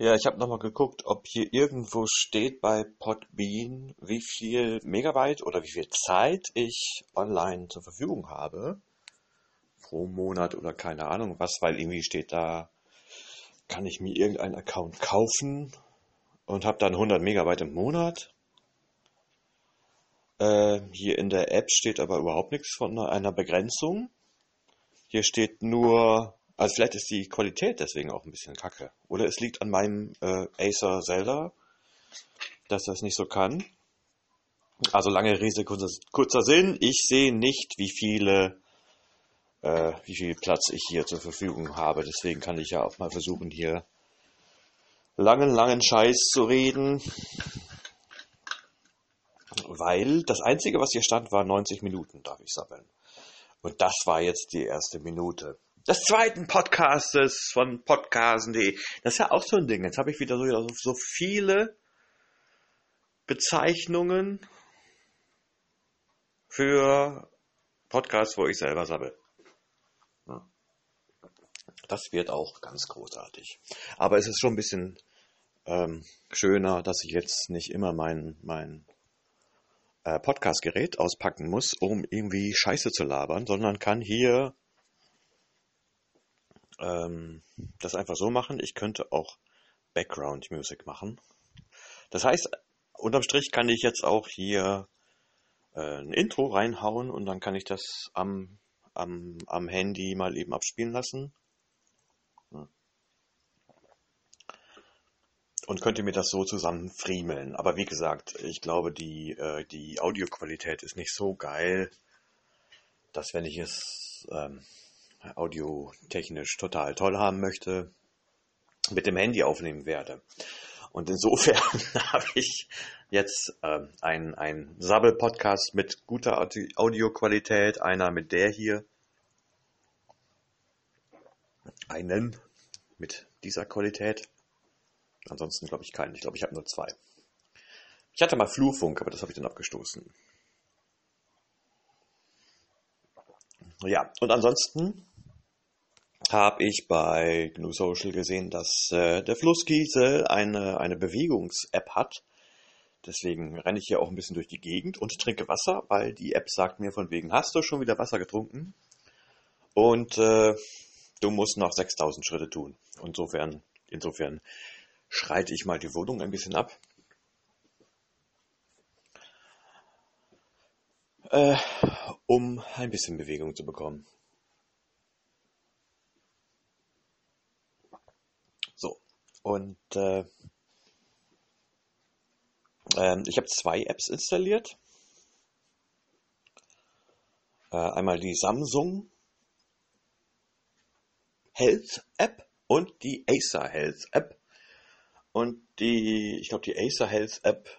Ja, ich habe nochmal geguckt, ob hier irgendwo steht bei Podbean, wie viel Megabyte oder wie viel Zeit ich online zur Verfügung habe. Pro Monat oder keine Ahnung was, weil irgendwie steht da, kann ich mir irgendeinen Account kaufen und habe dann 100 Megabyte im Monat. Äh, hier in der App steht aber überhaupt nichts von einer Begrenzung. Hier steht nur also vielleicht ist die Qualität deswegen auch ein bisschen kacke. Oder es liegt an meinem äh, Acer Zelda, dass das nicht so kann. Also lange Rede, kurzer, kurzer Sinn. Ich sehe nicht, wie viele, äh, wie viel Platz ich hier zur Verfügung habe. Deswegen kann ich ja auch mal versuchen, hier langen, langen Scheiß zu reden. Weil das Einzige, was hier stand, war 90 Minuten, darf ich sammeln. Und das war jetzt die erste Minute des zweiten Podcastes von podcasten.de. Das ist ja auch so ein Ding. Jetzt habe ich wieder so, so viele Bezeichnungen für Podcasts, wo ich selber sammle. Das wird auch ganz großartig. Aber es ist schon ein bisschen ähm, schöner, dass ich jetzt nicht immer mein, mein äh, Podcast-Gerät auspacken muss, um irgendwie Scheiße zu labern, sondern kann hier ähm, das einfach so machen. Ich könnte auch Background Music machen. Das heißt, unterm Strich kann ich jetzt auch hier äh, ein Intro reinhauen und dann kann ich das am, am, am Handy mal eben abspielen lassen. Und könnte mir das so zusammen friemeln. Aber wie gesagt, ich glaube, die, äh, die Audioqualität ist nicht so geil, dass wenn ich es ähm, audiotechnisch total toll haben möchte, mit dem Handy aufnehmen werde. Und insofern habe ich jetzt äh, ein, ein Sabbel-Podcast mit guter Audioqualität, einer mit der hier, einen mit dieser Qualität. Ansonsten glaube ich keinen. Ich glaube, ich habe nur zwei. Ich hatte mal Flurfunk, aber das habe ich dann abgestoßen. Ja, und ansonsten habe ich bei GNU Social gesehen, dass äh, der Flusskiesel eine, eine Bewegungs-App hat. Deswegen renne ich hier auch ein bisschen durch die Gegend und trinke Wasser, weil die App sagt mir von wegen, hast du schon wieder Wasser getrunken? Und äh, du musst noch 6000 Schritte tun. Insofern, insofern schreite ich mal die Wohnung ein bisschen ab. Äh, um ein bisschen Bewegung zu bekommen. Und äh, äh, ich habe zwei Apps installiert. Äh, einmal die Samsung Health App und die Acer Health App. Und die, ich glaube, die Acer Health App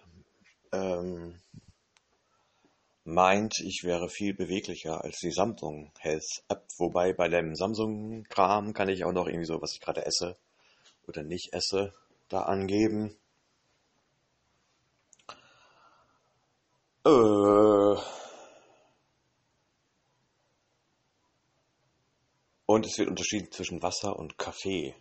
ähm, meint, ich wäre viel beweglicher als die Samsung Health App. Wobei bei dem Samsung-Kram kann ich auch noch irgendwie so, was ich gerade esse, oder nicht esse, da angeben. Äh und es wird unterschieden zwischen Wasser und Kaffee.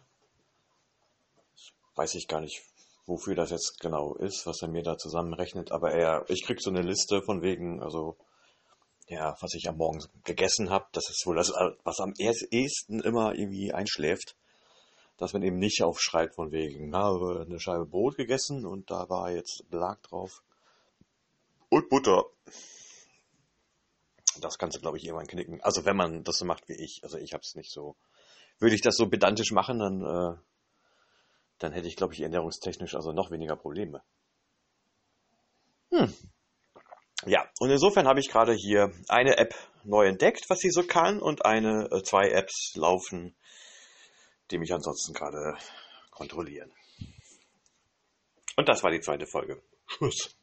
Weiß ich gar nicht, wofür das jetzt genau ist, was er mir da zusammenrechnet, aber er, ich krieg so eine Liste von wegen, also ja, was ich am Morgen gegessen habe, das ist wohl das, was am ehesten immer irgendwie einschläft dass man eben nicht aufschreit von wegen, habe eine Scheibe Brot gegessen und da war jetzt Belag drauf und Butter. Das kannst du, glaube ich, irgendwann knicken. Also wenn man das so macht wie ich. Also ich habe es nicht so. Würde ich das so pedantisch machen, dann, äh, dann hätte ich, glaube ich, ernährungstechnisch also noch weniger Probleme. Hm. Ja, und insofern habe ich gerade hier eine App neu entdeckt, was sie so kann, und eine, äh, zwei Apps laufen, die mich ansonsten gerade kontrollieren. Und das war die zweite Folge. Tschüss.